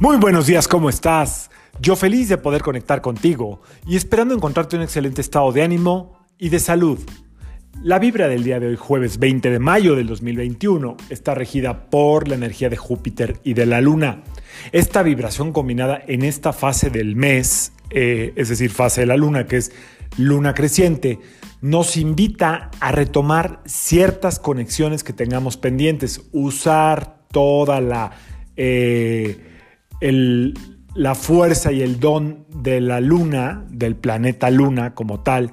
Muy buenos días, ¿cómo estás? Yo feliz de poder conectar contigo y esperando encontrarte un excelente estado de ánimo y de salud. La vibra del día de hoy, jueves 20 de mayo del 2021, está regida por la energía de Júpiter y de la Luna. Esta vibración combinada en esta fase del mes, eh, es decir, fase de la Luna, que es Luna creciente, nos invita a retomar ciertas conexiones que tengamos pendientes, usar toda la... Eh, la fuerza y el don de la luna, del planeta luna como tal,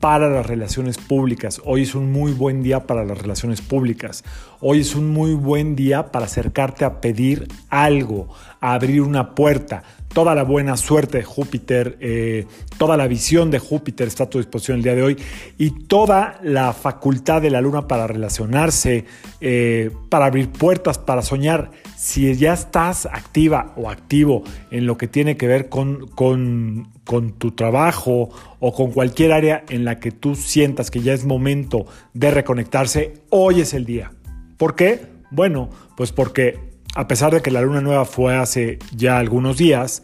para las relaciones públicas. Hoy es un muy buen día para las relaciones públicas. Hoy es un muy buen día para acercarte a pedir algo, a abrir una puerta. Toda la buena suerte de Júpiter, eh, toda la visión de Júpiter está a tu disposición el día de hoy y toda la facultad de la luna para relacionarse, eh, para abrir puertas, para soñar. Si ya estás activa o activo en lo que tiene que ver con, con, con tu trabajo o con cualquier área en la que tú sientas que ya es momento de reconectarse, hoy es el día. ¿Por qué? Bueno, pues porque a pesar de que la luna nueva fue hace ya algunos días,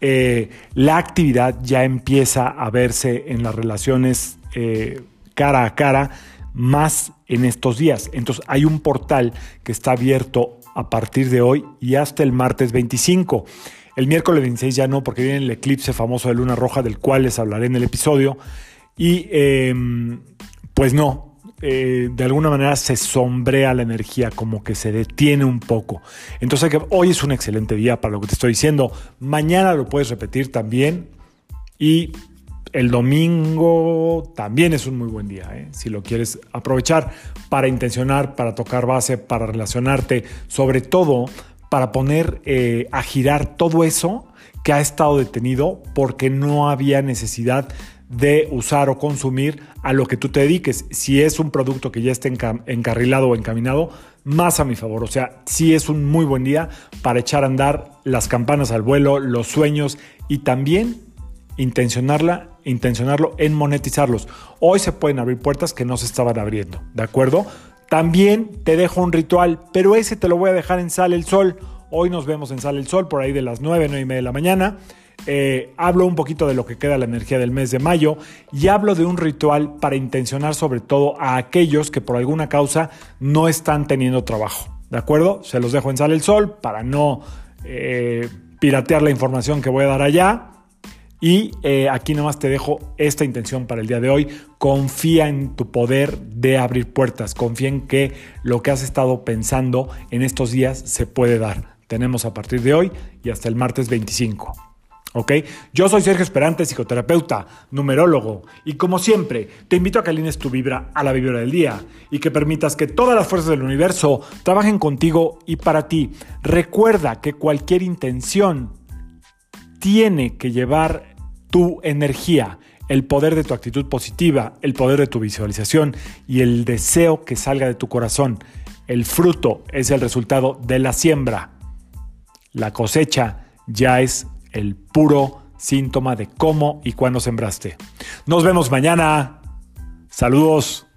eh, la actividad ya empieza a verse en las relaciones eh, cara a cara más en estos días. Entonces hay un portal que está abierto a partir de hoy y hasta el martes 25. El miércoles 26 ya no, porque viene el eclipse famoso de luna roja, del cual les hablaré en el episodio. Y em, pues no, eh, de alguna manera se sombrea la energía, como que se detiene un poco. Entonces hoy es un excelente día para lo que te estoy diciendo. Mañana lo puedes repetir también. Y el domingo también es un muy buen día, ¿eh? si lo quieres aprovechar para intencionar, para tocar base, para relacionarte, sobre todo para poner eh, a girar todo eso que ha estado detenido porque no había necesidad de usar o consumir a lo que tú te dediques. Si es un producto que ya esté encarrilado o encaminado, más a mi favor. O sea, sí es un muy buen día para echar a andar las campanas al vuelo, los sueños y también intencionarla, intencionarlo en monetizarlos. Hoy se pueden abrir puertas que no se estaban abriendo, ¿de acuerdo? También te dejo un ritual, pero ese te lo voy a dejar en Sale el Sol. Hoy nos vemos en Sale el Sol por ahí de las 9, 9 y media de la mañana. Eh, hablo un poquito de lo que queda la energía del mes de mayo y hablo de un ritual para intencionar sobre todo a aquellos que por alguna causa no están teniendo trabajo. ¿De acuerdo? Se los dejo en Sale el Sol para no eh, piratear la información que voy a dar allá. Y eh, aquí nomás te dejo esta intención para el día de hoy. Confía en tu poder de abrir puertas. Confía en que lo que has estado pensando en estos días se puede dar. Tenemos a partir de hoy y hasta el martes 25. ¿Ok? Yo soy Sergio Esperante, psicoterapeuta, numerólogo, y como siempre, te invito a que alines tu vibra a la vibra del día y que permitas que todas las fuerzas del universo trabajen contigo y para ti. Recuerda que cualquier intención tiene que llevar tu energía, el poder de tu actitud positiva, el poder de tu visualización y el deseo que salga de tu corazón. El fruto es el resultado de la siembra. La cosecha ya es el puro síntoma de cómo y cuándo sembraste. Nos vemos mañana. Saludos.